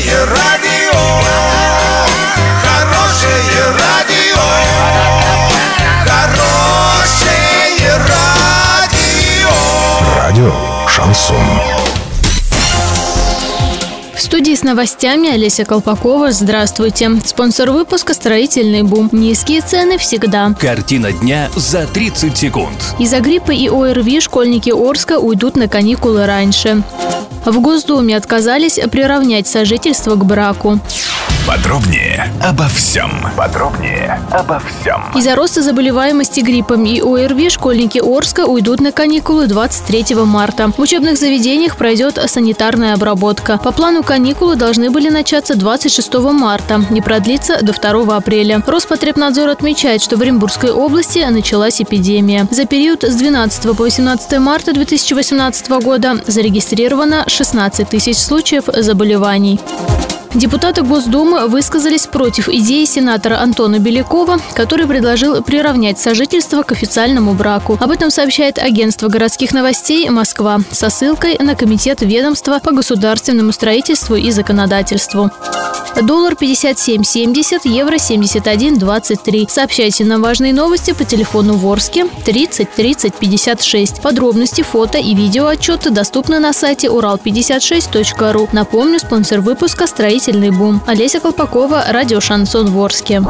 Хорошее радио, хорошее радио, хорошее радио. Радио Шансон. В студии с новостями Олеся Колпакова. Здравствуйте. Спонсор выпуска «Строительный бум». Низкие цены всегда. Картина дня за 30 секунд. Из-за гриппа и ОРВИ школьники Орска уйдут на каникулы раньше. В Госдуме отказались приравнять сожительство к браку. Подробнее обо всем. Подробнее обо всем. Из-за роста заболеваемости гриппом и ОРВИ школьники Орска уйдут на каникулы 23 марта. В учебных заведениях пройдет санитарная обработка. По плану каникулы должны были начаться 26 марта и продлиться до 2 апреля. Роспотребнадзор отмечает, что в Оренбургской области началась эпидемия. За период с 12 по 18 марта 2018 года зарегистрировано 16 тысяч случаев заболеваний. Депутаты Госдумы высказались против идеи сенатора Антона Белякова, который предложил приравнять сожительство к официальному браку. Об этом сообщает агентство городских новостей «Москва» со ссылкой на Комитет ведомства по государственному строительству и законодательству. Доллар 57.70, евро 71.23. Сообщайте нам важные новости по телефону Ворске 30 30 56. Подробности, фото и видео отчеты доступны на сайте урал56.ру. Напомню, спонсор выпуска «Строительный бум». Олеся Колпакова, радио «Шансон Ворске».